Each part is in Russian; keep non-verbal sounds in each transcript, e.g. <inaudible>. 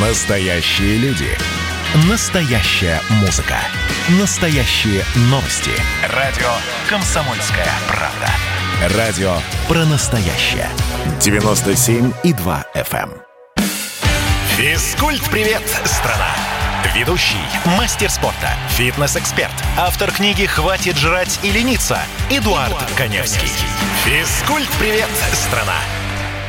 Настоящие люди. Настоящая музыка. Настоящие новости. Радио «Комсомольская правда». Радио про настоящее. 97,2 FM. эм. Физкульт-привет, страна! Ведущий, мастер спорта, фитнес-эксперт, автор книги «Хватит жрать и лениться» Эдуард, Коневский. Физкульт-привет, страна!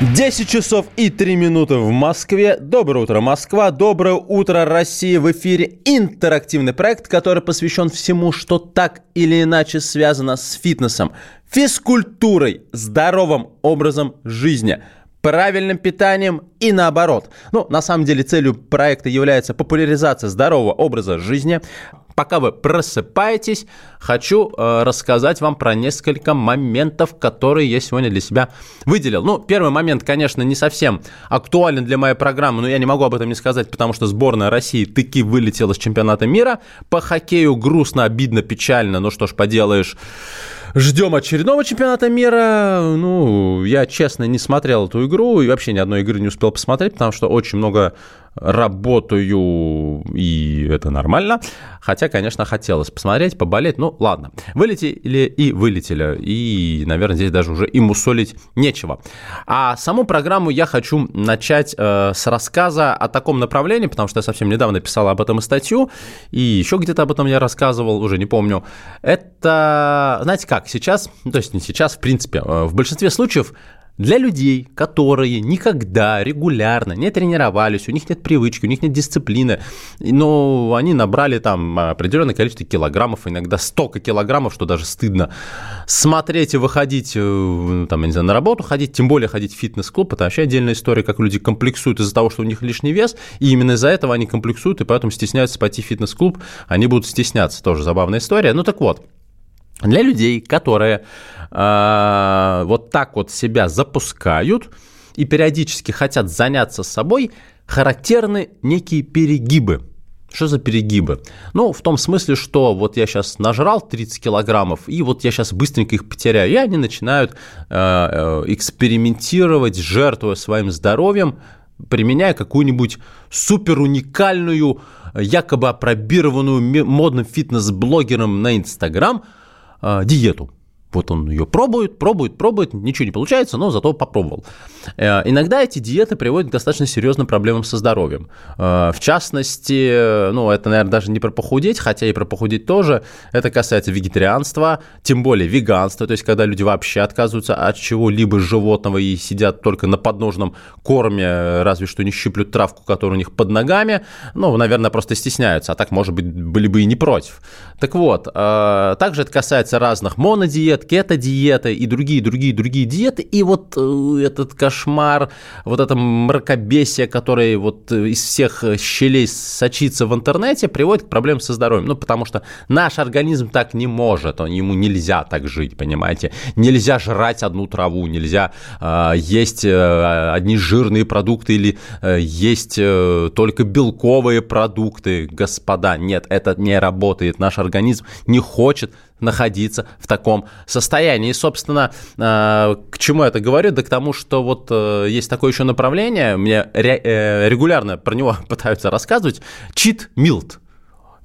10 часов и 3 минуты в Москве. Доброе утро, Москва. Доброе утро, Россия. В эфире интерактивный проект, который посвящен всему, что так или иначе связано с фитнесом, физкультурой, здоровым образом жизни – правильным питанием и наоборот. Ну, на самом деле целью проекта является популяризация здорового образа жизни. Пока вы просыпаетесь, хочу э, рассказать вам про несколько моментов, которые я сегодня для себя выделил. Ну, первый момент, конечно, не совсем актуален для моей программы, но я не могу об этом не сказать, потому что сборная России таки вылетела с чемпионата мира. По хоккею грустно, обидно, печально, ну что ж поделаешь. Ждем очередного чемпионата мира. Ну, я, честно, не смотрел эту игру и вообще ни одной игры не успел посмотреть, потому что очень много работаю, и это нормально. Хотя, конечно, хотелось посмотреть, поболеть. Ну, ладно. Вылетели и вылетели. И, наверное, здесь даже уже и мусолить нечего. А саму программу я хочу начать э, с рассказа о таком направлении, потому что я совсем недавно писал об этом статью, и еще где-то об этом я рассказывал, уже не помню. Это, знаете как, сейчас, ну, то есть не сейчас, в принципе, э, в большинстве случаев для людей, которые никогда регулярно не тренировались, у них нет привычки, у них нет дисциплины, но они набрали там определенное количество килограммов, иногда столько килограммов, что даже стыдно смотреть и выходить э, там, я не знаю, на работу ходить, тем более ходить в фитнес-клуб, это вообще отдельная история, как люди комплексуют из-за того, что у них лишний вес, и именно из-за этого они комплексуют, и поэтому стесняются пойти в фитнес-клуб, они будут стесняться, тоже забавная история. Ну так вот, для людей, которые э, вот так вот себя запускают и периодически хотят заняться собой, характерны некие перегибы. Что за перегибы? Ну, в том смысле, что вот я сейчас нажрал 30 килограммов, и вот я сейчас быстренько их потеряю, и они начинают э, экспериментировать, жертвуя своим здоровьем, применяя какую-нибудь супер уникальную, якобы опробированную модным фитнес-блогером на Инстаграм – э, диету. Вот он ее пробует, пробует, пробует, ничего не получается, но зато попробовал. Э, иногда эти диеты приводят к достаточно серьезным проблемам со здоровьем. Э, в частности, ну, это, наверное, даже не про похудеть, хотя и про похудеть тоже. Это касается вегетарианства, тем более веганства, то есть когда люди вообще отказываются от чего-либо животного и сидят только на подножном корме, разве что не щиплют травку, которая у них под ногами. Ну, наверное, просто стесняются, а так, может быть, были бы и не против. Так вот, э, также это касается разных монодиет, диет, кето-диета и другие, другие, другие диеты. И вот э, этот кошмар, вот это мракобесие, которое вот э, из всех щелей сочится в интернете, приводит к проблемам со здоровьем. Ну, потому что наш организм так не может, он, ему нельзя так жить, понимаете? Нельзя жрать одну траву, нельзя э, есть э, одни жирные продукты или э, есть э, только белковые продукты, господа. Нет, это не работает. Наш организм не хочет находиться в таком состоянии. И, собственно, э, к чему я это говорю? Да к тому, что вот э, есть такое еще направление, мне э, регулярно про него <laughs> пытаются рассказывать, чит милт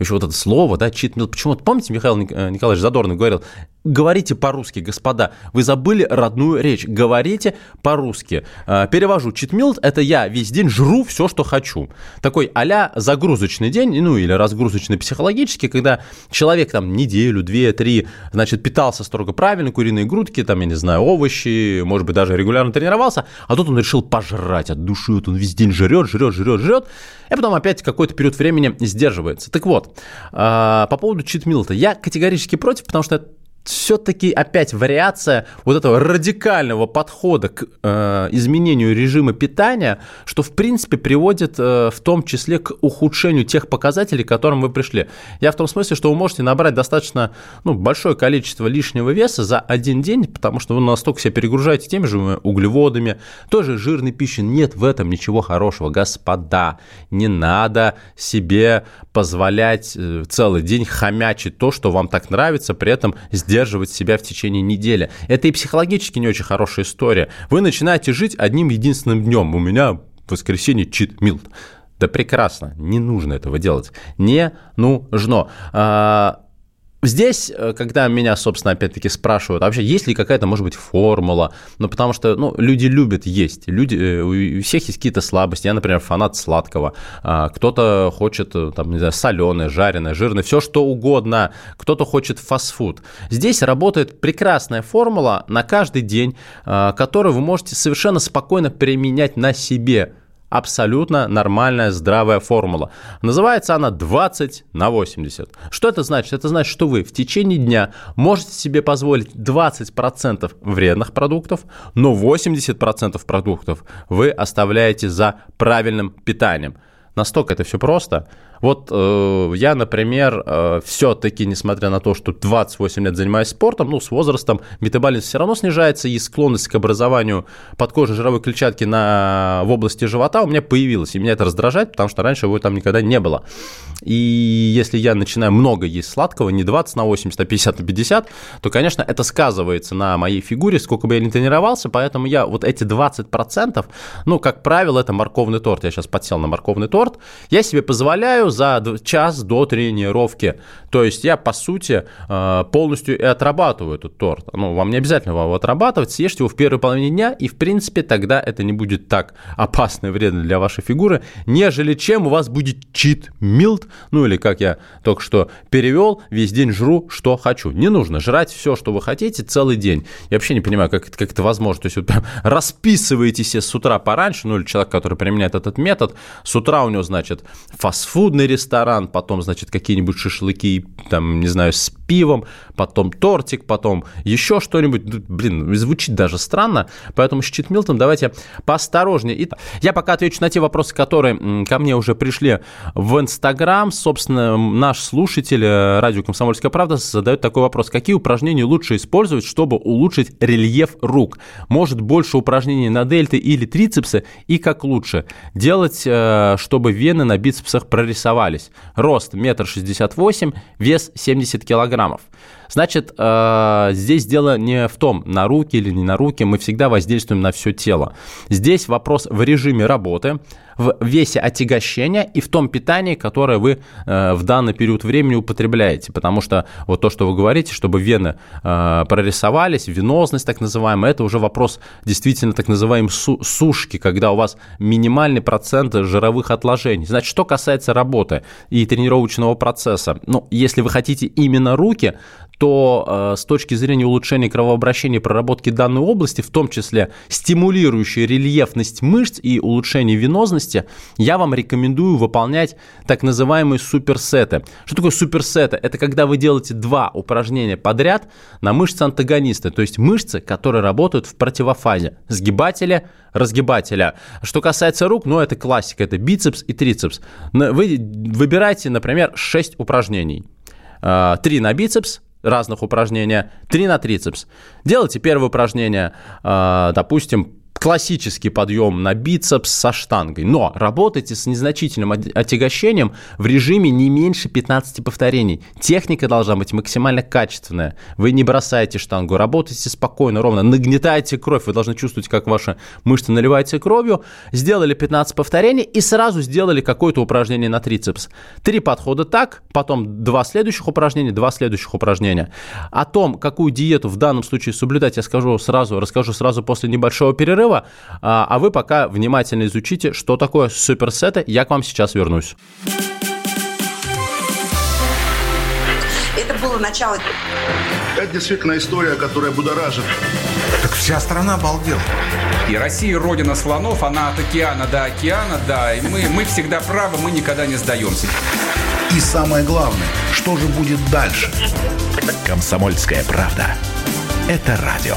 еще вот это слово, да, чит милт. Почему? Помните, Михаил Николаевич Задорнов говорил, Говорите по-русски, господа. Вы забыли родную речь. Говорите по-русски. А, перевожу. Читмилд – это я весь день жру все, что хочу. Такой а загрузочный день, ну или разгрузочный психологически, когда человек там неделю, две, три, значит, питался строго правильно, куриные грудки, там, я не знаю, овощи, может быть, даже регулярно тренировался, а тут он решил пожрать от души, вот он весь день жрет, жрет, жрет, жрет, и потом опять какой-то период времени сдерживается. Так вот, а, по поводу читмилта. Я категорически против, потому что все-таки опять вариация вот этого радикального подхода к э, изменению режима питания, что в принципе приводит э, в том числе к ухудшению тех показателей, к которым вы пришли. Я в том смысле, что вы можете набрать достаточно ну, большое количество лишнего веса за один день, потому что вы настолько себя перегружаете теми же углеводами, тоже жирной пищей. Нет в этом ничего хорошего, господа. Не надо себе позволять э, целый день хомячить то, что вам так нравится, при этом сделать сдерживать себя в течение недели. Это и психологически не очень хорошая история. Вы начинаете жить одним единственным днем. У меня воскресенье чит милт. Да прекрасно, не нужно этого делать. Не нужно. А, Здесь, э, когда меня, собственно, опять-таки спрашивают, а вообще есть ли какая-то, может быть, формула, ну, потому что, ну, люди любят есть, люди, э, у всех есть какие-то слабости, я, например, фанат сладкого, а, кто-то хочет, э, там, не знаю, соленое, жареное, жирное, все что угодно, кто-то хочет фастфуд. Здесь работает прекрасная формула на каждый день, а, которую вы можете совершенно спокойно применять на себе, абсолютно нормальная, здравая формула. Называется она 20 на 80. Что это значит? Это значит, что вы в течение дня можете себе позволить 20% вредных продуктов, но 80% продуктов вы оставляете за правильным питанием. Настолько это все просто. Вот э, я, например, э, все-таки, несмотря на то, что 28 лет занимаюсь спортом, ну, с возрастом метаболизм все равно снижается, и склонность к образованию подкожной жировой клетчатки на, в области живота у меня появилась. И меня это раздражает, потому что раньше его там никогда не было. И если я начинаю много есть сладкого, не 20 на 80, а 50 на 50, то, конечно, это сказывается на моей фигуре, сколько бы я ни тренировался, поэтому я вот эти 20%, ну, как правило, это морковный торт. Я сейчас подсел на морковный торт. Я себе позволяю за час до тренировки. То есть я, по сути, э, полностью и отрабатываю этот торт. Ну, вам не обязательно его отрабатывать, съешьте его в первой половине дня, и, в принципе, тогда это не будет так опасно и вредно для вашей фигуры, нежели чем у вас будет чит-милд, ну или как я только что перевел, весь день жру, что хочу. Не нужно жрать все, что вы хотите целый день. Я вообще не понимаю, как, как это возможно. То есть вот прям расписываетесь с утра пораньше, ну или человек, который применяет этот метод, с утра у него, значит, фастфудный ресторан, потом, значит, какие-нибудь шашлыки, там, не знаю, пивом, потом тортик, потом еще что-нибудь. Блин, звучит даже странно, поэтому с читмилтом давайте поосторожнее. И я пока отвечу на те вопросы, которые ко мне уже пришли в Инстаграм. Собственно, наш слушатель э, радио «Комсомольская правда» задает такой вопрос. Какие упражнения лучше использовать, чтобы улучшить рельеф рук? Может, больше упражнений на дельты или трицепсы? И как лучше? Делать, э, чтобы вены на бицепсах прорисовались. Рост метр шестьдесят восемь, вес 70 килограммов. Значит, э, здесь дело не в том, на руки или не на руки, мы всегда воздействуем на все тело. Здесь вопрос в режиме работы, в весе отягощения и в том питании, которое вы э, в данный период времени употребляете. Потому что вот то, что вы говорите, чтобы вены э, прорисовались, венозность так называемая, это уже вопрос действительно так называемой сушки, когда у вас минимальный процент жировых отложений. Значит, что касается работы и тренировочного процесса, ну, если вы хотите именно руки, то э, с точки зрения улучшения кровообращения и проработки данной области, в том числе стимулирующей рельефность мышц и улучшение венозности, я вам рекомендую выполнять так называемые суперсеты. Что такое суперсеты? Это когда вы делаете два упражнения подряд на мышцы антагониста, то есть мышцы, которые работают в противофазе. Сгибателя, разгибателя. Что касается рук, ну это классика, это бицепс и трицепс. Вы выбираете, например, 6 упражнений. 3 э, на бицепс, разных упражнения, 3 на трицепс. Делайте первое упражнение, а, допустим, классический подъем на бицепс со штангой, но работайте с незначительным отягощением в режиме не меньше 15 повторений. Техника должна быть максимально качественная. Вы не бросаете штангу, работайте спокойно, ровно, нагнетаете кровь, вы должны чувствовать, как ваши мышцы наливаются кровью. Сделали 15 повторений и сразу сделали какое-то упражнение на трицепс. Три подхода так, потом два следующих упражнения, два следующих упражнения. О том, какую диету в данном случае соблюдать, я скажу сразу, расскажу сразу после небольшого перерыва. Кирова. А, а вы пока внимательно изучите, что такое суперсеты. Я к вам сейчас вернусь. Это было начало. Это действительно история, которая будоражит. Так вся страна обалдела. И Россия родина слонов, она от океана до океана, да, и мы, мы всегда правы, мы никогда не сдаемся. И самое главное, что же будет дальше? Комсомольская правда. Это радио.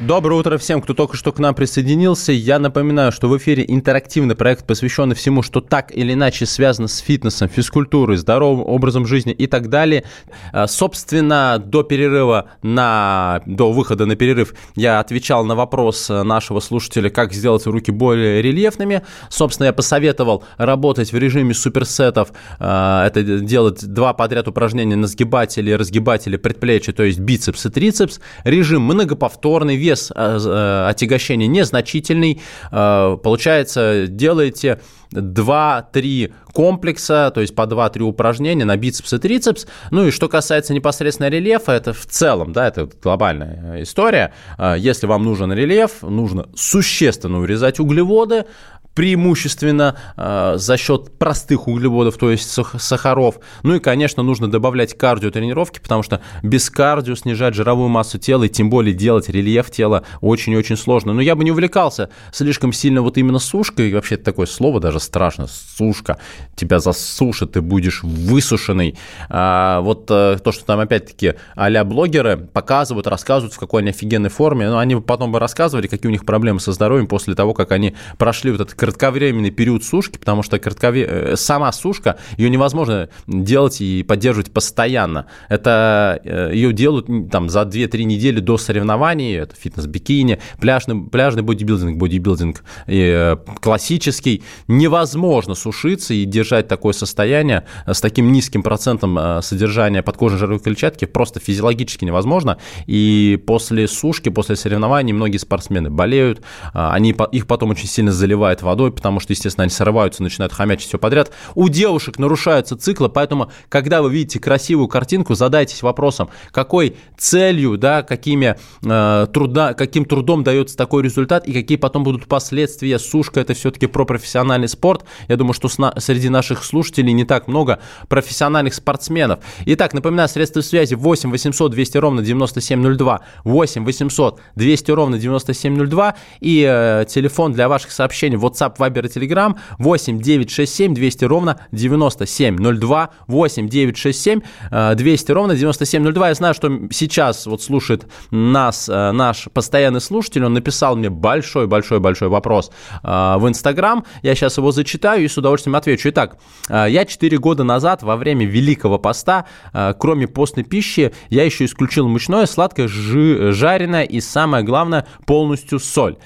Доброе утро всем, кто только что к нам присоединился. Я напоминаю, что в эфире интерактивный проект, посвященный всему, что так или иначе связано с фитнесом, физкультурой, здоровым образом жизни и так далее. А, собственно, до перерыва, на, до выхода на перерыв я отвечал на вопрос нашего слушателя, как сделать руки более рельефными. Собственно, я посоветовал работать в режиме суперсетов. А, это делать два подряд упражнения на сгибателе и разгибателе предплечья, то есть бицепс и трицепс. Режим многоповторный Повторный вес э, э, отягощения незначительный. Э, получается, делаете 2-3 комплекса, то есть по 2-3 упражнения на бицепс и трицепс. Ну и что касается непосредственно рельефа, это в целом, да, это глобальная история. Если вам нужен рельеф, нужно существенно урезать углеводы, преимущественно э, за счет простых углеводов, то есть сахаров. Ну и, конечно, нужно добавлять кардиотренировки, потому что без кардио снижать жировую массу тела и тем более делать рельеф тела очень-очень сложно. Но я бы не увлекался слишком сильно вот именно сушкой. Вообще такое слово даже страшно. Сушка. Тебя засушит, ты будешь высушенный. А, вот а, то, что там опять-таки а блогеры показывают, рассказывают, в какой они офигенной форме. Но они потом бы рассказывали, какие у них проблемы со здоровьем после того, как они прошли вот этот кратковременный период сушки, потому что краткове... Э, сама сушка, ее невозможно делать и поддерживать постоянно. Это э, ее делают там за 2-3 недели до соревнований, это фитнес-бикини, пляжный, пляжный бодибилдинг, бодибилдинг и э, классический. Невозможно сушиться и держать такое состояние с таким низким процентом содержания подкожной жировой клетчатки просто физиологически невозможно. И после сушки, после соревнований многие спортсмены болеют, они, их потом очень сильно заливает водой, водой, потому что, естественно, они срываются, начинают хомячить все подряд. У девушек нарушаются циклы, поэтому, когда вы видите красивую картинку, задайтесь вопросом, какой целью, да, какими, э, труда, каким трудом дается такой результат и какие потом будут последствия. Сушка – это все-таки про профессиональный спорт. Я думаю, что среди наших слушателей не так много профессиональных спортсменов. Итак, напоминаю, средства связи 8 800 200 ровно 9702, 8 800 200 ровно 9702 и э, телефон для ваших сообщений WhatsApp WhatsApp, Viber и Telegram 8 967 200 ровно 9702 8 967 200 ровно 9702. Я знаю, что сейчас вот слушает нас э, наш постоянный слушатель, он написал мне большой-большой-большой вопрос э, в Инстаграм. Я сейчас его зачитаю и с удовольствием отвечу. Итак, э, я 4 года назад во время Великого Поста, кроме постной пищи, я еще исключил мучное, сладкое, жареное и самое главное, полностью соль.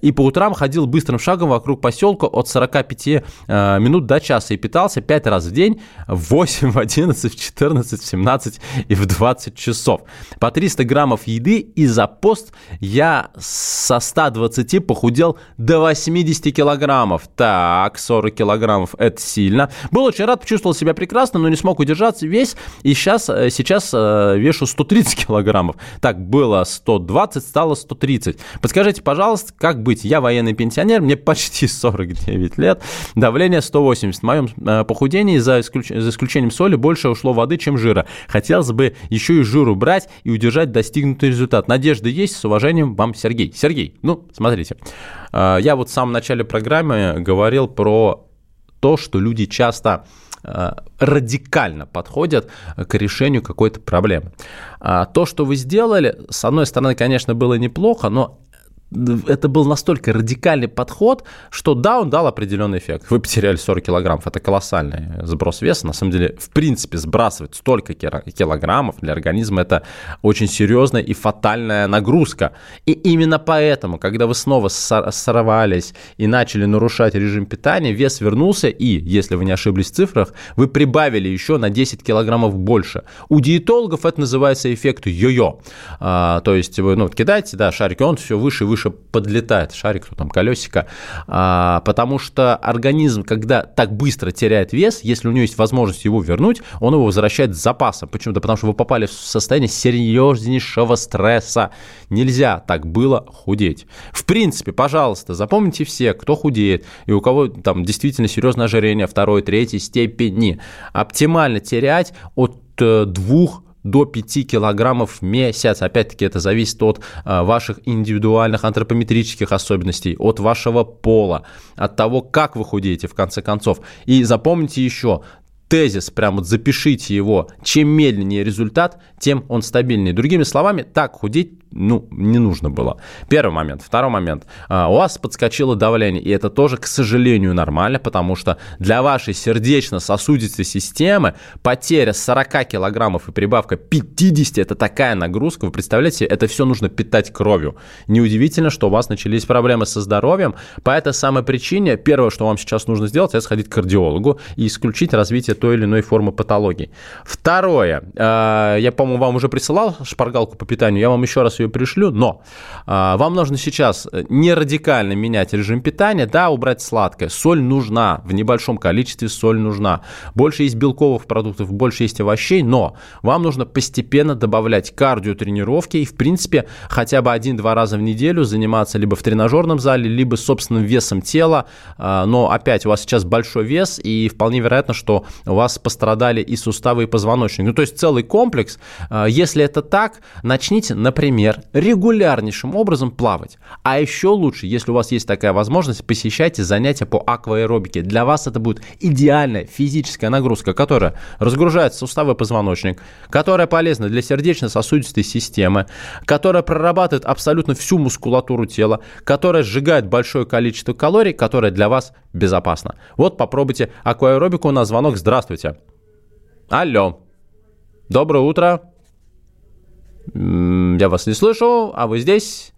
И по утрам ходил быстрым шагом вокруг поселка от 45 э, минут до часа и питался 5 раз в день в 8, в 11, в 14, в 17 и в 20 часов. По 300 граммов еды и за пост я со 120 похудел до 80 килограммов. Так, 40 килограммов это сильно. Был очень рад, почувствовал себя прекрасно, но не смог удержаться весь. И сейчас, э, сейчас э, вешу 130 килограммов. Так, было 120, стало 130. Подскажите, пожалуйста, как быть? Я военный пенсионер, мне почти 49 лет. Давление 180. В моем э, похудении, за, исключ... за исключением соли, больше ушло воды, чем жира. Хотелось бы еще и жиру брать и удержать достигнутый результат. Надежда есть. С уважением, вам Сергей. Сергей, ну, смотрите. Э, я вот в самом начале программы говорил про то, что люди часто э, радикально подходят к решению какой-то проблемы. То, что вы сделали, с одной стороны, конечно, было неплохо, но это был настолько радикальный подход, что да, он дал определенный эффект. Вы потеряли 40 килограммов, это колоссальный сброс веса. На самом деле, в принципе, сбрасывать столько килограммов для организма – это очень серьезная и фатальная нагрузка. И именно поэтому, когда вы снова сорвались и начали нарушать режим питания, вес вернулся, и, если вы не ошиблись в цифрах, вы прибавили еще на 10 килограммов больше. У диетологов это называется эффект йо-йо. А, то есть вы ну, кидаете да, шарики, он все выше и выше выше подлетает шарик, там колесико, а, потому что организм, когда так быстро теряет вес, если у него есть возможность его вернуть, он его возвращает с запасом. Почему? Да потому что вы попали в состояние серьезнейшего стресса. Нельзя так было худеть. В принципе, пожалуйста, запомните все, кто худеет и у кого там действительно серьезное ожирение второй, третьей степени, оптимально терять от э, двух до 5 килограммов в месяц. Опять-таки это зависит от а, ваших индивидуальных антропометрических особенностей, от вашего пола, от того, как вы худеете в конце концов. И запомните еще, тезис, прям вот запишите его, чем медленнее результат, тем он стабильнее. Другими словами, так худеть ну, не нужно было. Первый момент. Второй момент. А, у вас подскочило давление, и это тоже, к сожалению, нормально, потому что для вашей сердечно-сосудистой системы потеря 40 килограммов и прибавка 50 – это такая нагрузка. Вы представляете, это все нужно питать кровью. Неудивительно, что у вас начались проблемы со здоровьем. По этой самой причине первое, что вам сейчас нужно сделать, это сходить к кардиологу и исключить развитие той или иной формы патологии. Второе. А, я, по-моему, вам уже присылал шпаргалку по питанию, я вам еще раз ее пришлю, но а, вам нужно сейчас не радикально менять режим питания, да, убрать сладкое. Соль нужна, в небольшом количестве соль нужна. Больше есть белковых продуктов, больше есть овощей, но вам нужно постепенно добавлять кардиотренировки и, в принципе, хотя бы один-два раза в неделю заниматься либо в тренажерном зале, либо собственным весом тела. А, но опять, у вас сейчас большой вес, и вполне вероятно, что у вас пострадали и суставы, и позвоночник. Ну, то есть целый комплекс. А, если это так, начните, например, регулярнейшим образом плавать. А еще лучше, если у вас есть такая возможность, посещайте занятия по акваэробике. Для вас это будет идеальная физическая нагрузка, которая разгружает суставы позвоночник, которая полезна для сердечно-сосудистой системы, которая прорабатывает абсолютно всю мускулатуру тела, которая сжигает большое количество калорий, которая для вас безопасна. Вот попробуйте акваэробику на звонок. Здравствуйте. Алло. Доброе утро. Я вас не слышу, а вы здесь?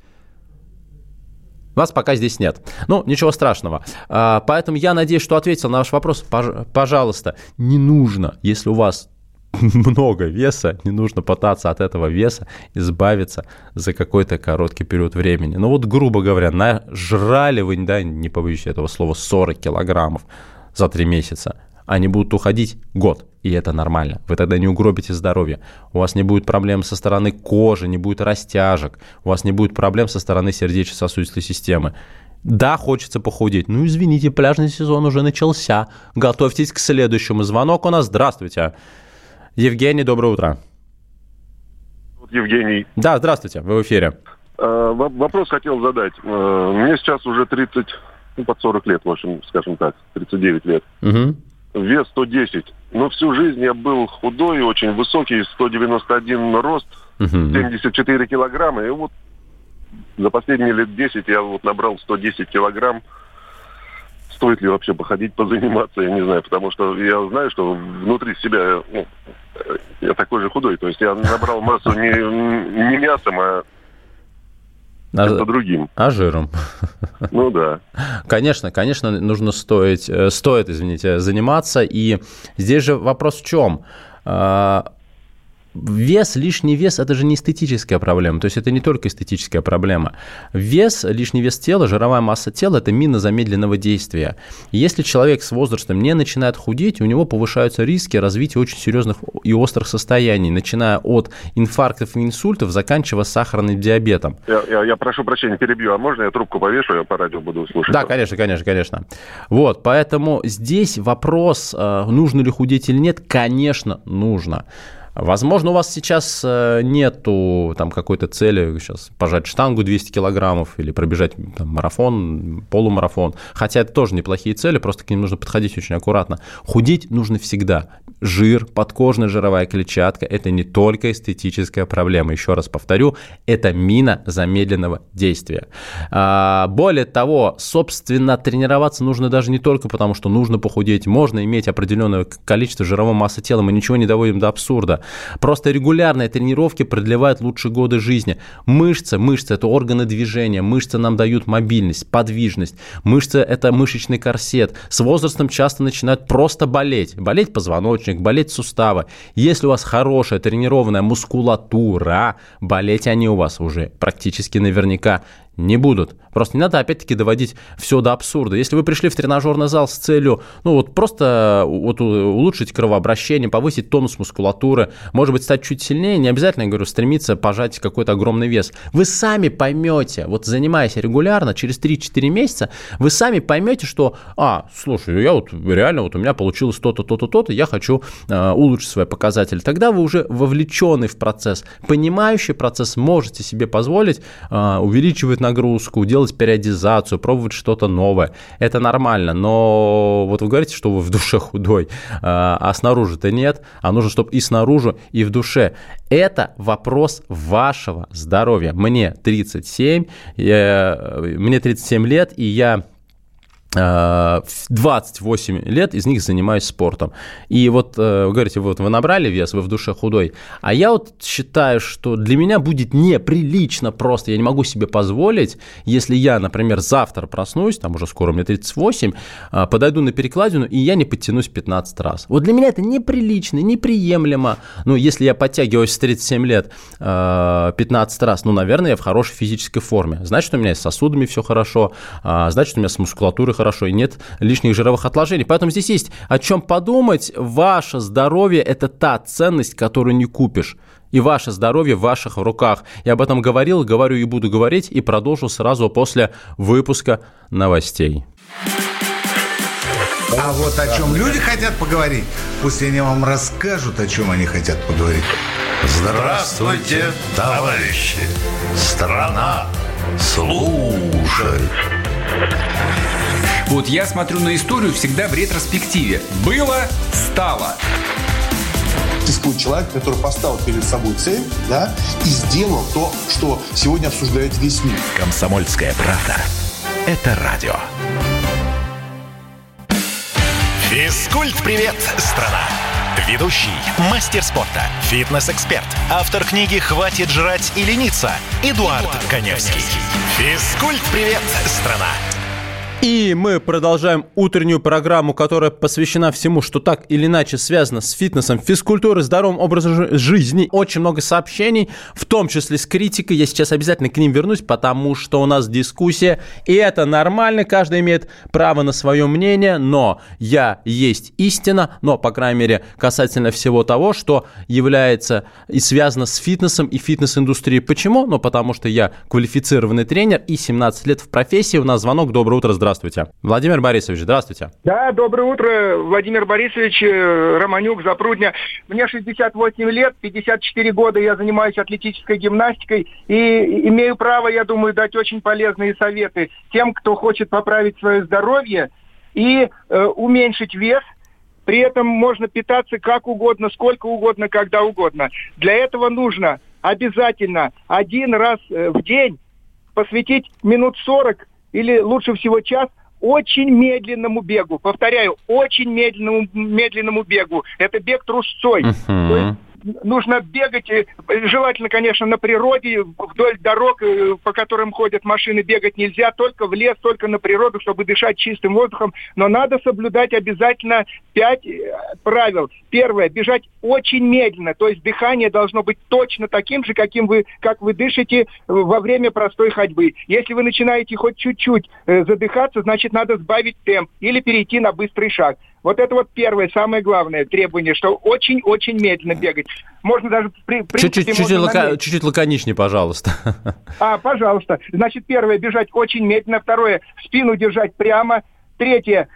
Вас пока здесь нет. Ну, ничего страшного. А, поэтому я надеюсь, что ответил на ваш вопрос. Пожалуйста, не нужно, если у вас <laughs> много веса, не нужно пытаться от этого веса избавиться за какой-то короткий период времени. Ну вот, грубо говоря, нажрали вы, да, не побоюсь этого слова, 40 килограммов за 3 месяца. Они будут уходить год, и это нормально. Вы тогда не угробите здоровье. У вас не будет проблем со стороны кожи, не будет растяжек, у вас не будет проблем со стороны сердечно-сосудистой системы. Да, хочется похудеть. Ну, извините, пляжный сезон уже начался. Готовьтесь к следующему. Звонок у нас. Здравствуйте. Евгений, доброе утро. Евгений. Да, здравствуйте, вы в эфире. Э, вопрос хотел задать. Э, мне сейчас уже 30, ну, под 40 лет, в общем, скажем так, 39 лет. Угу вес 110. Но всю жизнь я был худой, очень высокий, 191 рост, угу. 74 килограмма. И вот за последние лет 10 я вот набрал 110 килограмм. Стоит ли вообще походить, позаниматься, я не знаю, потому что я знаю, что внутри себя ну, я такой же худой. То есть я набрал массу не, не мясом, а а, другим. А жиром. <laughs> Ну да. Конечно, конечно, нужно стоить, э, стоит, извините, заниматься. И здесь же вопрос в чем? Вес, лишний вес – это же не эстетическая проблема, то есть это не только эстетическая проблема. Вес, лишний вес тела, жировая масса тела – это мина замедленного действия. Если человек с возрастом не начинает худеть, у него повышаются риски развития очень серьезных и острых состояний, начиная от инфарктов и инсультов, заканчивая сахарным диабетом. Я, я, я прошу прощения, перебью, а можно я трубку повешу, я по радио буду слушать? Да, конечно, конечно, конечно. Вот, поэтому здесь вопрос, э, нужно ли худеть или нет, конечно, нужно. Возможно, у вас сейчас э, нету там какой-то цели сейчас пожать штангу 200 килограммов или пробежать там, марафон, полумарафон. Хотя это тоже неплохие цели, просто к ним нужно подходить очень аккуратно. Худеть нужно всегда. Жир, подкожная жировая клетчатка – это не только эстетическая проблема. Еще раз повторю, это мина замедленного действия. А, более того, собственно, тренироваться нужно даже не только потому, что нужно похудеть. Можно иметь определенное количество жировой массы тела. Мы ничего не доводим до абсурда. Просто регулярные тренировки продлевают лучшие годы жизни. Мышцы, мышцы – это органы движения. Мышцы нам дают мобильность, подвижность. Мышцы – это мышечный корсет. С возрастом часто начинают просто болеть. Болеть позвоночник, болеть суставы. Если у вас хорошая тренированная мускулатура, болеть они у вас уже практически наверняка не будут. Просто не надо опять-таки доводить все до абсурда. Если вы пришли в тренажерный зал с целью, ну вот просто вот улучшить кровообращение, повысить тонус мускулатуры, может быть, стать чуть сильнее, не обязательно, я говорю, стремиться пожать какой-то огромный вес. Вы сами поймете, вот занимаясь регулярно, через 3-4 месяца, вы сами поймете, что, а, слушай, я вот реально, вот у меня получилось то-то, то-то, то-то, я хочу э, улучшить свои показатели. Тогда вы уже вовлеченный в процесс, понимающий процесс, можете себе позволить э, увеличивать нагрузку, делать делать периодизацию, пробовать что-то новое. Это нормально, но вот вы говорите, что вы в душе худой, а, а снаружи-то нет, а нужно, чтобы и снаружи, и в душе. Это вопрос вашего здоровья. Мне 37, я, мне 37 лет, и я 28 э, лет из них занимаюсь спортом. И вот э, вы говорите, вот вы набрали вес, вы в душе худой. А я вот считаю, что для меня будет неприлично просто. Я не могу себе позволить, если я, например, завтра проснусь, там уже скоро мне 38, э, подойду на перекладину, и я не подтянусь 15 раз. Вот для меня это неприлично, неприемлемо. Ну, если я подтягиваюсь с 37 лет 15 раз, ну, наверное, я в хорошей физической форме. Значит, у меня с сосудами все хорошо, значит, у меня с мускулатурой хорошо, и нет лишних жировых отложений. Поэтому здесь есть о чем подумать. Ваше здоровье – это та ценность, которую не купишь. И ваше здоровье в ваших руках. Я об этом говорил, говорю и буду говорить, и продолжу сразу после выпуска новостей. А вот о чем люди хотят поговорить, пусть они вам расскажут, о чем они хотят поговорить. Здравствуйте, товарищи! Страна служит! Вот я смотрю на историю всегда в ретроспективе. Было, стало. Существует человек, который поставил перед собой цель, да, и сделал то, что сегодня обсуждает весь мир. Комсомольская правда. Это радио. Физкульт-привет, страна! Ведущий, мастер спорта, фитнес-эксперт, автор книги «Хватит жрать и лениться» Эдуард, Эдуард Коневский. Физкульт-привет, страна! И мы продолжаем утреннюю программу, которая посвящена всему, что так или иначе связано с фитнесом, физкультурой, здоровым образом жизни. Очень много сообщений, в том числе с критикой. Я сейчас обязательно к ним вернусь, потому что у нас дискуссия, и это нормально, каждый имеет право на свое мнение, но я есть истина, но, по крайней мере, касательно всего того, что является и связано с фитнесом и фитнес-индустрией. Почему? Ну, потому что я квалифицированный тренер и 17 лет в профессии. У нас звонок. Доброе утро, здравствуйте здравствуйте. Владимир Борисович, здравствуйте. Да, доброе утро, Владимир Борисович, э, Романюк, Запрудня. Мне 68 лет, 54 года я занимаюсь атлетической гимнастикой и имею право, я думаю, дать очень полезные советы тем, кто хочет поправить свое здоровье и э, уменьшить вес, при этом можно питаться как угодно, сколько угодно, когда угодно. Для этого нужно обязательно один раз э, в день посвятить минут 40 или лучше всего час очень медленному бегу. Повторяю, очень медленному, медленному бегу. Это бег трусцой. Uh-huh. То есть нужно бегать, э, желательно, конечно, на природе, вдоль дорог, э, по которым ходят машины, бегать нельзя, только в лес, только на природу, чтобы дышать чистым воздухом. Но надо соблюдать обязательно пять э, правил. Первое, бежать очень медленно, то есть дыхание должно быть точно таким же, каким вы, как вы дышите во время простой ходьбы. Если вы начинаете хоть чуть-чуть задыхаться, значит, надо сбавить темп или перейти на быстрый шаг. Вот это вот первое, самое главное требование, что очень-очень медленно бегать. Можно даже при чуть-чуть, чуть-чуть, лака... чуть-чуть лаконичнее, пожалуйста. А, пожалуйста. Значит, первое, бежать очень медленно. Второе, спину держать прямо. Третье,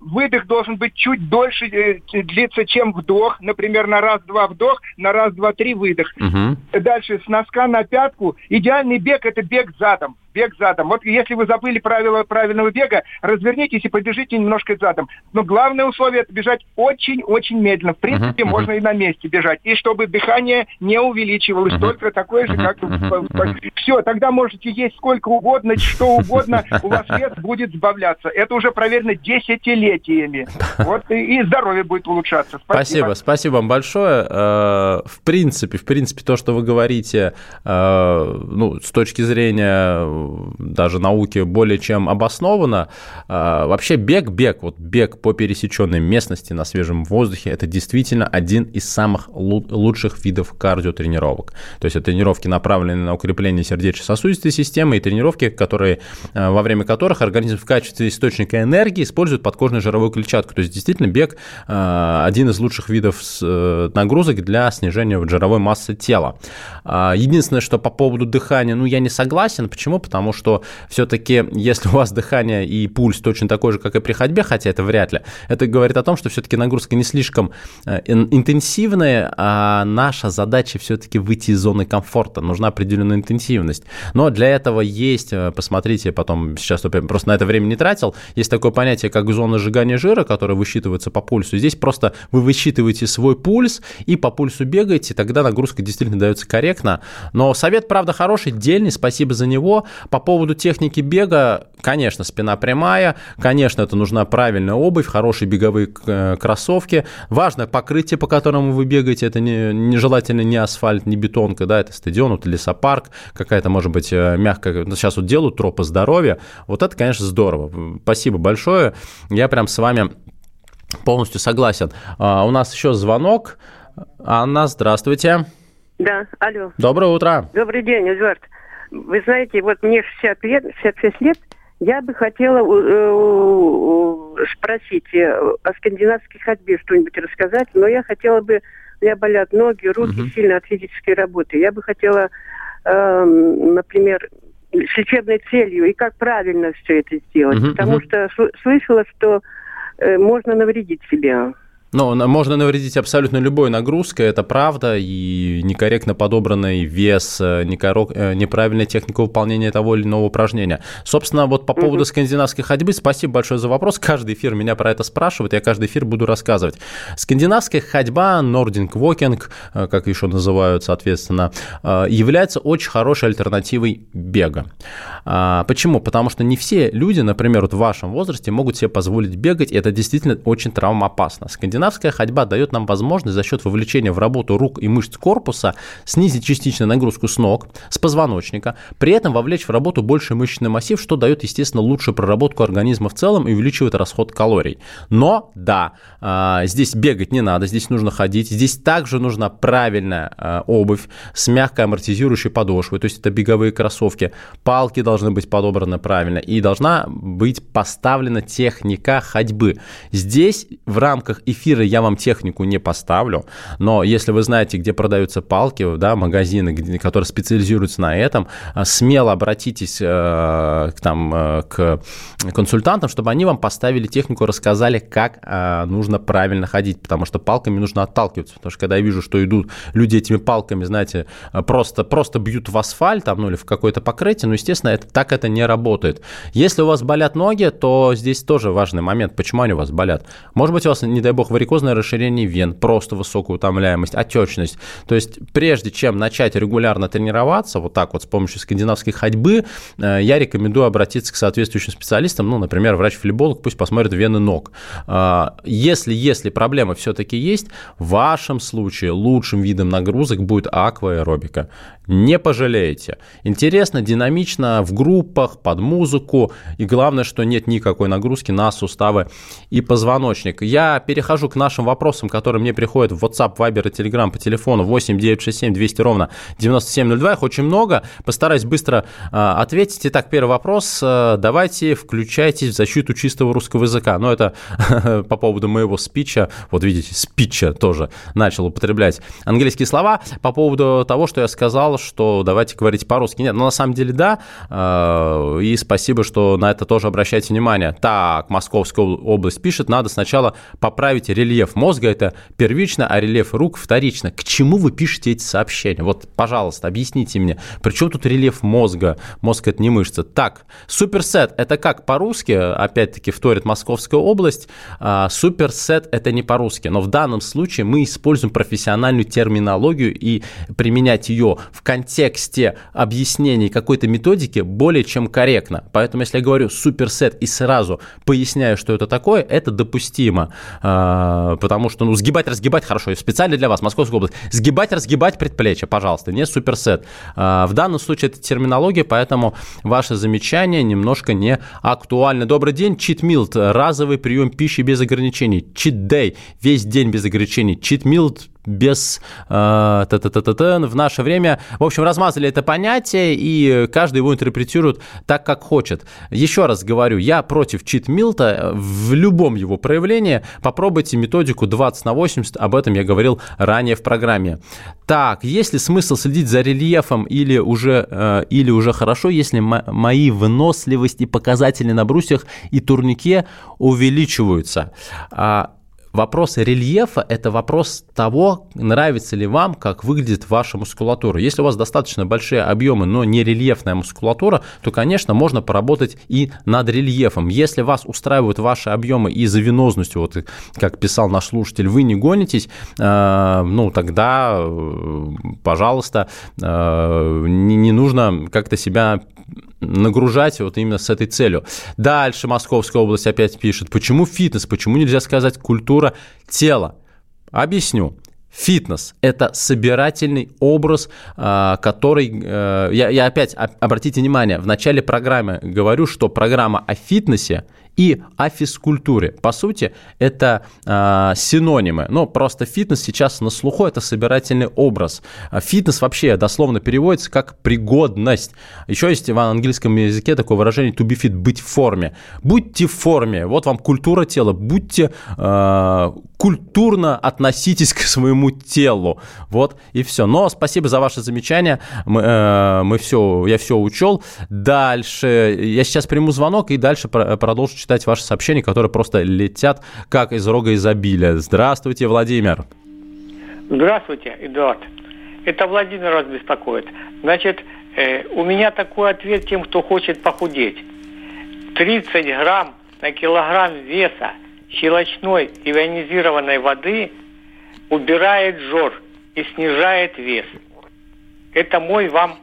выдох должен быть чуть дольше э, длиться, чем вдох. Например, на раз-два вдох, на раз-два-три выдох. Угу. Дальше с носка на пятку. Идеальный бег – это бег задом. Бег задом. Вот если вы забыли правила правильного бега, развернитесь и побежите немножко задом. Но главное условие – это бежать очень-очень медленно. В принципе, uh можно и на месте бежать. И чтобы дыхание не увеличивалось, uh только такое же, как... uh Все, тогда можете есть сколько угодно, что угодно, у вас вес будет сбавляться. Это уже проверено 10 десятилетиями. Вот и, здоровье будет улучшаться. Спасибо. Спасибо, спасибо вам большое. Э, в принципе, в принципе, то, что вы говорите, э, ну, с точки зрения э, даже науки более чем обосновано. Вообще бег, бег, вот бег по пересеченной местности на свежем воздухе, это действительно один из самых лучших видов кардиотренировок. То есть это тренировки, направленные на укрепление сердечно-сосудистой системы и тренировки, которые, во время которых организм в качестве источника энергии использует подкожную жировую клетчатку. То есть действительно бег э, один из лучших видов э, нагрузок для снижения жировой массы тела. А, единственное, что по поводу дыхания, ну, я не согласен. Почему? потому что все-таки, если у вас дыхание и пульс точно такой же, как и при ходьбе, хотя это вряд ли, это говорит о том, что все-таки нагрузка не слишком э, интенсивная, а наша задача все-таки выйти из зоны комфорта, нужна определенная интенсивность. Но для этого есть, посмотрите, потом сейчас просто на это время не тратил, есть такое понятие, как зона сжигания жира, которая высчитывается по пульсу. Здесь просто вы высчитываете свой пульс и по пульсу бегаете, тогда нагрузка действительно дается корректно. Но совет, правда, хороший, дельный, спасибо за него. По поводу техники бега, конечно, спина прямая, конечно, это нужна правильная обувь, хорошие беговые э, кроссовки. Важно покрытие, по которому вы бегаете, это не, нежелательно не асфальт, не бетонка, да, это стадион, это лесопарк, какая-то, может быть, э, мягкая, сейчас вот делают тропы здоровья. Вот это, конечно, здорово. Спасибо большое. Я прям с вами полностью согласен. А, у нас еще звонок. Анна, здравствуйте. Да, алло. Доброе утро. Добрый день, Эдуард. Вы знаете, вот мне 60 лет, 66 лет, я бы хотела э, спросить э, о скандинавской ходьбе что-нибудь рассказать, но я хотела бы, у меня болят ноги, руки угу. сильно от физической работы. Я бы хотела, э, например, с лечебной целью и как правильно все это сделать, угу, потому угу. что слышала, что э, можно навредить себе. Ну, можно навредить абсолютно любой нагрузкой, это правда, и некорректно подобранный вес, э, э, неправильная техника выполнения того или иного упражнения. Собственно, вот по поводу скандинавской ходьбы, спасибо большое за вопрос. Каждый эфир меня про это спрашивает, я каждый эфир буду рассказывать. Скандинавская ходьба, нординг вокинг, э, как еще называют, соответственно, является очень хорошей альтернативой бега. А, почему? Потому что не все люди, например, вот в вашем возрасте могут себе позволить бегать, и это действительно очень травмоопасно. Скандинавская ходьба дает нам возможность за счет вовлечения в работу рук и мышц корпуса снизить частично нагрузку с ног, с позвоночника, при этом вовлечь в работу больше мышечный массив, что дает, естественно, лучшую проработку организма в целом и увеличивает расход калорий. Но, да, а, здесь бегать не надо, здесь нужно ходить, здесь также нужна правильная а, обувь с мягкой амортизирующей подошвой, то есть это беговые кроссовки, палки должны быть подобраны правильно, и должна быть поставлена техника ходьбы. Здесь в рамках эфира я вам технику не поставлю, но если вы знаете, где продаются палки, да, магазины, которые специализируются на этом, а, смело обратитесь э, там, э, к консультантам, чтобы они вам поставили технику, рассказали, как э, нужно правильно ходить, потому что палками нужно отталкиваться, потому что когда я вижу, что идут люди этими палками, знаете, просто, просто бьют в асфальт там, ну, или в какое-то покрытие, ну, естественно, это, так это не работает. Если у вас болят ноги, то здесь тоже важный момент, почему они у вас болят. Может быть, у вас, не дай бог, варикозное расширение вен, просто высокая утомляемость, отечность. То есть, прежде чем начать регулярно тренироваться, вот так вот с помощью скандинавской ходьбы, э, я рекомендую обратиться к соответствующим специалистам, ну, например, врач-флеболог, пусть посмотрит вены ног. А, если, если проблемы все-таки есть, в вашем случае лучшим видом нагрузок будет акваэробика. Не пожалеете. Интересно, динамично, в группах, под музыку. И главное, что нет никакой нагрузки на суставы и позвоночник. Я перехожу к нашим вопросам, которые мне приходят в WhatsApp, Viber и Telegram по телефону 8 967 200 ровно 9702. Их очень много. Постараюсь быстро э, ответить. Итак, первый вопрос. Э, давайте включайтесь в защиту чистого русского языка. Но это <laughs> по поводу моего спича. Вот видите, спича тоже начал употреблять английские слова. По поводу того, что я сказал, что давайте говорить по-русски. Нет, но ну, на самом деле да. Э, и спасибо, что на это тоже обращаете внимание. Так, Московская область пишет, надо сначала поправить рельеф мозга, это первично, а рельеф рук вторично. К чему вы пишете эти сообщения? Вот, пожалуйста, объясните мне, при чем тут рельеф мозга? Мозг – это не мышца. Так, суперсет – это как по-русски? Опять-таки, вторит Московская область. А, суперсет – это не по-русски, но в данном случае мы используем профессиональную терминологию и применять ее в контексте объяснений какой-то методики более чем корректно. Поэтому, если я говорю суперсет и сразу поясняю, что это такое, это допустимо. А, потому что, ну, сгибать, разгибать, хорошо, специально для вас, Московская область. Сгибать, разгибать предплечье, пожалуйста, не суперсет. А, в данном случае это терминология, поэтому ваше замечание немножко не актуально. Добрый день, читмилд, разовый прием пищи без ограничений. Чит-дэй, весь день без ограничений. Читмилд без э, т -т -т -т -т, в наше время. В общем, размазали это понятие, и каждый его интерпретирует так, как хочет. Еще раз говорю, я против чит-милта в любом его проявлении. Попробуйте методику 20 на 80, об этом я говорил ранее в программе. Так, есть ли смысл следить за рельефом или уже, э, или уже хорошо, если мои выносливость и показатели на брусьях и турнике увеличиваются? А, Вопрос рельефа – это вопрос того, нравится ли вам, как выглядит ваша мускулатура. Если у вас достаточно большие объемы, но не рельефная мускулатура, то, конечно, можно поработать и над рельефом. Если вас устраивают ваши объемы и за венозностью, вот как писал наш слушатель, вы не гонитесь, э, ну, тогда, э, пожалуйста, э, не нужно как-то себя нагружать вот именно с этой целью. Дальше Московская область опять пишет, почему фитнес, почему нельзя сказать культура тела? Объясню. Фитнес – это собирательный образ, а, который… Э, я, я опять, обратите внимание, в начале программы говорю, что программа о фитнесе – и о физкультуре. По сути, это э, синонимы. Но просто фитнес сейчас на слуху это собирательный образ. А фитнес вообще дословно переводится как пригодность. Еще есть в английском языке такое выражение to be fit, быть в форме. Будьте в форме. Вот вам культура тела. Будьте э, культурно относитесь к своему телу. Вот и все. Но спасибо за ваше замечание. Мы, э, мы все, я все учел. Дальше я сейчас приму звонок и дальше продолжу читать ваши сообщения, которые просто летят как из рога изобилия. Здравствуйте, Владимир. Здравствуйте, Эдуард. Это Владимир вас беспокоит. Значит, э, у меня такой ответ тем, кто хочет похудеть. 30 грамм на килограмм веса щелочной ионизированной воды убирает жор и снижает вес. Это мой вам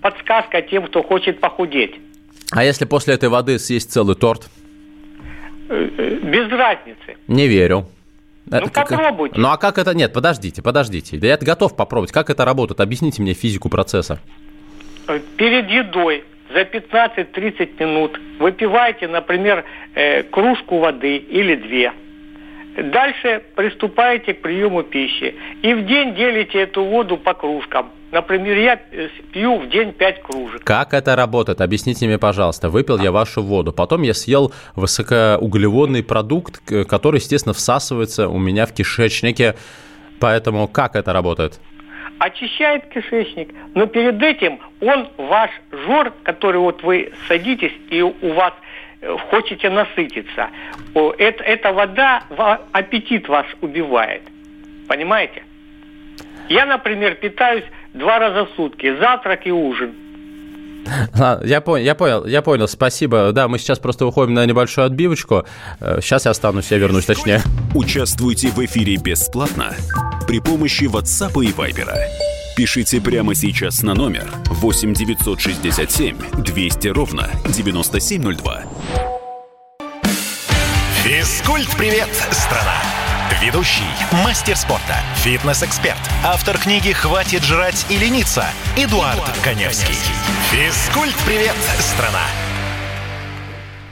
подсказка тем, кто хочет похудеть. А если после этой воды съесть целый торт? Э, э, без разницы. Не верю. Ну, это попробуйте. Ну, а как это... Нет, подождите, подождите. Да я готов попробовать. Как это работает? Объясните мне физику процесса. Э, перед едой за 15-30 минут выпивайте, например, кружку воды или две. Дальше приступаете к приему пищи. И в день делите эту воду по кружкам. Например, я э, пью в день 5 кружек. Как это работает? Объясните мне, пожалуйста. Выпил я вашу воду, потом я съел высокоуглеводный продукт, который, естественно, всасывается у меня в кишечнике. Поэтому как это работает? очищает кишечник, но перед этим он ваш жор, который вот вы садитесь и у вас э, хочете насытиться, это, эта вода аппетит ваш убивает. Понимаете? Я, например, питаюсь два раза в сутки, завтрак и ужин. Я понял, я понял, я понял, спасибо. Да, мы сейчас просто выходим на небольшую отбивочку. Сейчас э, я останусь, я вернусь точнее. Участвуйте в эфире бесплатно при помощи WhatsApp и Viber. Пишите прямо сейчас на номер 8 967 200 ровно 9702. Физкульт-привет, страна! Ведущий, мастер спорта, фитнес-эксперт, автор книги «Хватит жрать и лениться» Эдуард, Эдуард Коневский. Физкульт-привет, страна!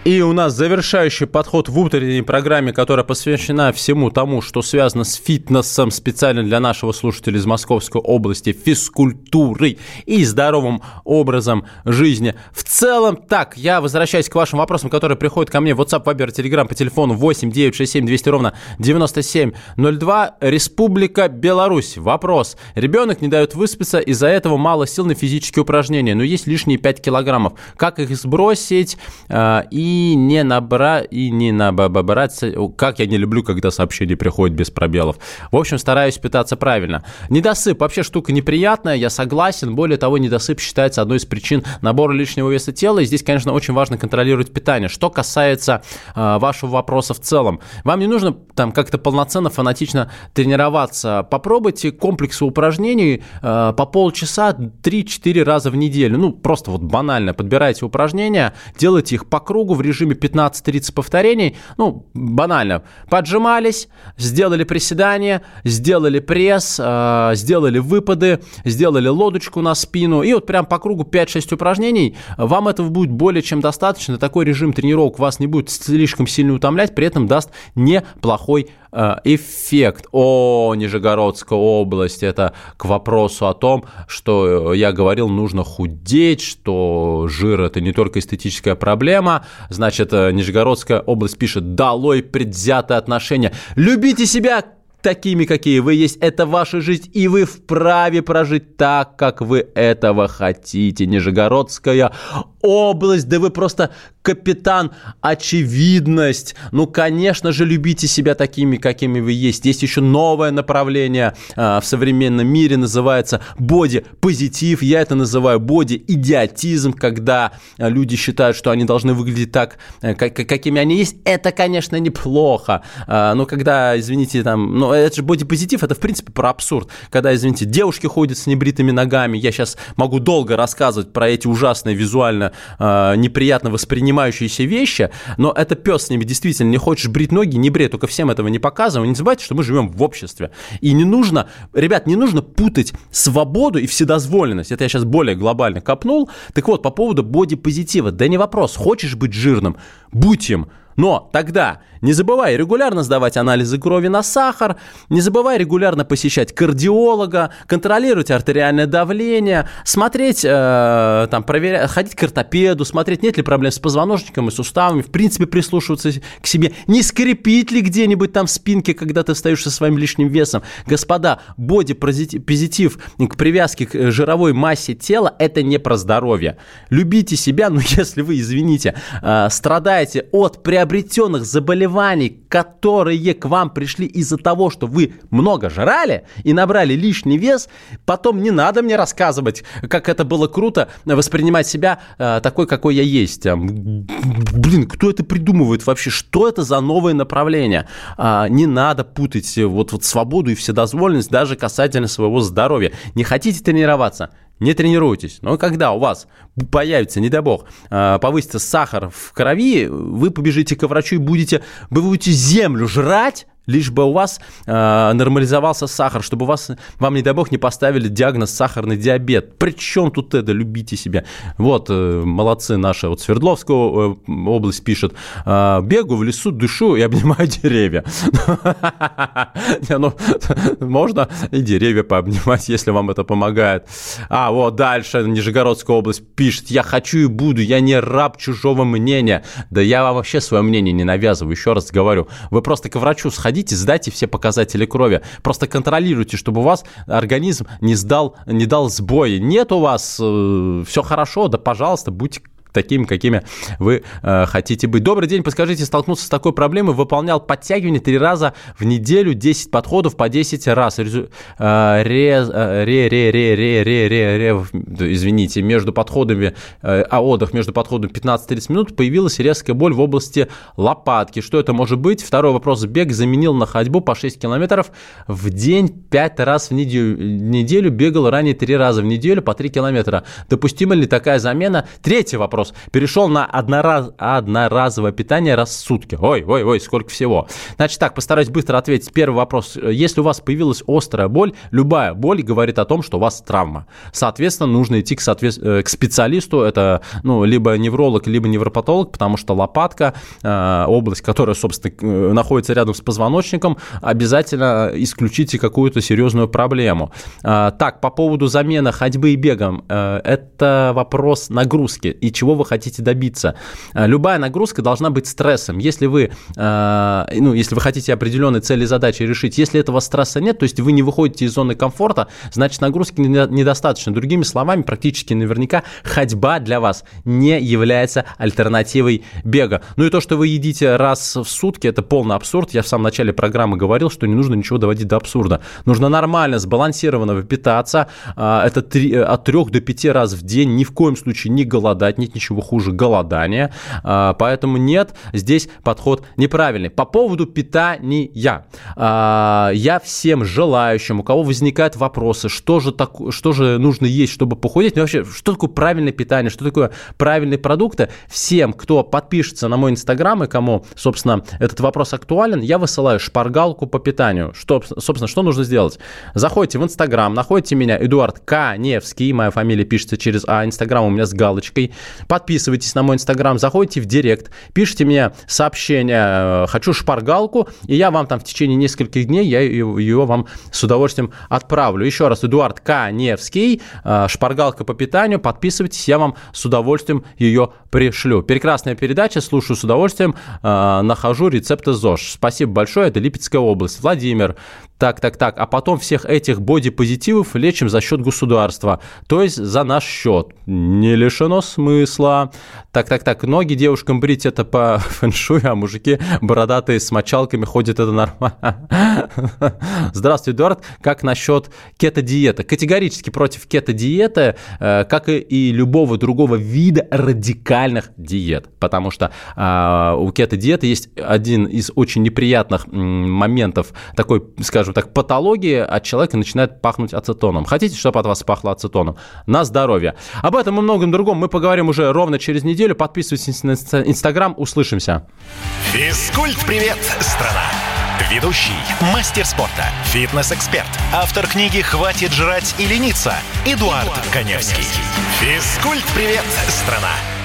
И у нас завершающий подход в утренней программе, которая посвящена всему тому, что связано с фитнесом, специально для нашего слушателя из Московской области, физкультурой и здоровым образом жизни. В целом, так, я возвращаюсь к вашим вопросам, которые приходят ко мне в WhatsApp, Viber, Telegram по телефону 8 967 200 ровно 9702. Республика Беларусь. Вопрос. Ребенок не дает выспаться, из-за этого мало сил на физические упражнения, но есть лишние 5 килограммов. Как их сбросить? А, и и не набрать, и не набрать, как я не люблю, когда сообщения приходят без пробелов. В общем, стараюсь питаться правильно. Недосып вообще штука неприятная, я согласен. Более того, недосып считается одной из причин набора лишнего веса тела. И здесь, конечно, очень важно контролировать питание. Что касается э, вашего вопроса в целом, вам не нужно там как-то полноценно, фанатично тренироваться. Попробуйте комплексы упражнений э, по полчаса 3-4 раза в неделю. Ну, просто вот банально подбирайте упражнения, делайте их по кругу, в режиме 15-30 повторений, ну, банально, поджимались, сделали приседания, сделали пресс, э, сделали выпады, сделали лодочку на спину, и вот прям по кругу 5-6 упражнений, вам этого будет более чем достаточно, такой режим тренировок вас не будет слишком сильно утомлять, при этом даст неплохой э, эффект. О, Нижегородская область, это к вопросу о том, что я говорил, нужно худеть, что жир это не только эстетическая проблема. Значит, э, Нижегородская область пишет, долой предвзятое отношение. Любите себя такими, какие вы есть. Это ваша жизнь, и вы вправе прожить так, как вы этого хотите. Нижегородская область, да вы просто капитан очевидность. Ну, конечно же, любите себя такими, какими вы есть. Есть еще новое направление а, в современном мире, называется боди-позитив. Я это называю боди-идиотизм, когда а, люди считают, что они должны выглядеть так, а, как, какими они есть. Это, конечно, неплохо. А, но когда, извините, там, ну, это же боди-позитив, это, в принципе, про абсурд. Когда, извините, девушки ходят с небритыми ногами, я сейчас могу долго рассказывать про эти ужасные визуально э, неприятно воспринимающиеся вещи, но это пес с ними действительно не хочешь брить ноги, не брей, только всем этого не показывай. Не забывайте, что мы живем в обществе. И не нужно, ребят, не нужно путать свободу и вседозволенность. Это я сейчас более глобально копнул. Так вот, по поводу бодипозитива. Да не вопрос, хочешь быть жирным, будь им. Но тогда не забывай регулярно сдавать анализы крови на сахар, не забывай регулярно посещать кардиолога, контролировать артериальное давление, смотреть, э, там, проверять, ходить к ортопеду, смотреть, нет ли проблем с позвоночником и суставами, в принципе, прислушиваться к себе, не скрипит ли где-нибудь там в спинке, когда ты встаешь со своим лишним весом. Господа, боди-позитив к привязке к жировой массе тела – это не про здоровье. Любите себя, но <laughs> если вы, извините, э, страдаете от приобретенных заболеваний, которые к вам пришли из-за того, что вы много жрали и набрали лишний вес, потом не надо мне рассказывать, как это было круто воспринимать себя э, такой, какой я есть. Блин, кто это придумывает вообще? Что это за новое направление? Э, не надо путать вот, вот свободу и вседозволенность даже касательно своего здоровья. Не хотите тренироваться? Не тренируйтесь. Но когда у вас появится, не дай бог, а, повысится сахар в крови, вы побежите к врачу и будете, вы будете землю жрать, лишь бы у вас э, нормализовался сахар, чтобы вас, вам, не дай бог, не поставили диагноз сахарный диабет. Причем тут это, любите себя. Вот, э, молодцы наши, вот Свердловская э, область пишет, э, бегу в лесу, дышу и обнимаю <laughs> деревья. <laughs> Ну, <laughs> можно и деревья пообнимать, если вам это помогает. А, вот дальше Нижегородская область пишет, я хочу и буду, я не раб чужого мнения. Да я вообще свое мнение не навязываю, еще раз говорю. Вы просто к врачу сходите, сходите, сдайте все показатели крови. Просто контролируйте, чтобы у вас организм не сдал, не дал сбои. Нет у вас э, все хорошо, да пожалуйста, будьте такими, какими вы э, хотите быть. Добрый день, подскажите, столкнулся с такой проблемой, выполнял подтягивание три раза в неделю, 10 подходов по 10 раз. Резу, э, ре, э, ре, ре, ре, ре, ре, ре, ре, извините, между подходами, э, а отдых между подходами 15-30 минут, появилась резкая боль в области лопатки. Что это может быть? Второй вопрос. Бег заменил на ходьбу по 6 километров в день 5 раз в неделю. неделю бегал ранее 3 раза в неделю по 3 километра. Допустима ли такая замена? Третий вопрос вопрос. Перешел на однораз, одноразовое питание раз в сутки. Ой, ой, ой, сколько всего. Значит так, постараюсь быстро ответить. Первый вопрос. Если у вас появилась острая боль, любая боль говорит о том, что у вас травма. Соответственно, нужно идти к, соответ... Э, к специалисту. Это ну, либо невролог, либо невропатолог, потому что лопатка, э, область, которая, собственно, э, находится рядом с позвоночником, обязательно исключите какую-то серьезную проблему. Так, по поводу замены ходьбы и бегом. Это вопрос нагрузки и чего чего вы хотите добиться. А, любая нагрузка должна быть стрессом. Если вы, а, ну, если вы хотите определенные цели и задачи решить, если этого стресса нет, то есть вы не выходите из зоны комфорта, значит нагрузки недостаточно. Другими словами, практически наверняка ходьба для вас не является альтернативой бега. Ну и то, что вы едите раз в сутки, это полный абсурд. Я в самом начале программы говорил, что не нужно ничего доводить до абсурда. Нужно нормально, сбалансированно питаться. А, это 3, от 3 до 5 раз в день. Ни в коем случае не голодать, нет ничего хуже голодания. А, поэтому нет, здесь подход неправильный. По поводу питания. А, я всем желающим, у кого возникают вопросы, что же, так, что же нужно есть, чтобы похудеть, ну, вообще, что такое правильное питание, что такое правильные продукты, всем, кто подпишется на мой инстаграм и кому, собственно, этот вопрос актуален, я высылаю шпаргалку по питанию. Что, собственно, что нужно сделать? Заходите в инстаграм, находите меня, Эдуард Каневский, моя фамилия пишется через А, инстаграм у меня с галочкой, подписывайтесь на мой инстаграм, заходите в директ, пишите мне сообщение, э, хочу шпаргалку, и я вам там в течение нескольких дней, я ее вам с удовольствием отправлю. Еще раз, Эдуард Каневский, э, шпаргалка по питанию, подписывайтесь, я вам с удовольствием ее пришлю. Прекрасная передача, слушаю с удовольствием, э, нахожу рецепты ЗОЖ. Спасибо большое, это Липецкая область. Владимир, так, так, так, а потом всех этих бодипозитивов лечим за счет государства, то есть за наш счет. Не лишено смысла. Так, так, так, ноги девушкам брить это по <laughs> фэншую, а мужики бородатые с мочалками ходят, это нормально. <laughs> Здравствуй, Эдуард. Как насчет кето-диеты? Категорически против кето-диеты, э, как и любого другого вида радикальных диет, потому что а, у кето-диеты есть один из очень неприятных моментов такой, скажем так, патологии от человека начинает пахнуть ацетоном. Хотите, чтобы от вас пахло ацетоном? На здоровье. Об этом и многом другом мы поговорим уже ровно через неделю. Подписывайтесь на Инстаграм. Услышимся. Физкульт-привет, страна! Ведущий, мастер спорта, фитнес-эксперт, автор книги «Хватит жрать и лениться» Эдуард, Эдуард Коневский. Физкульт-привет, страна!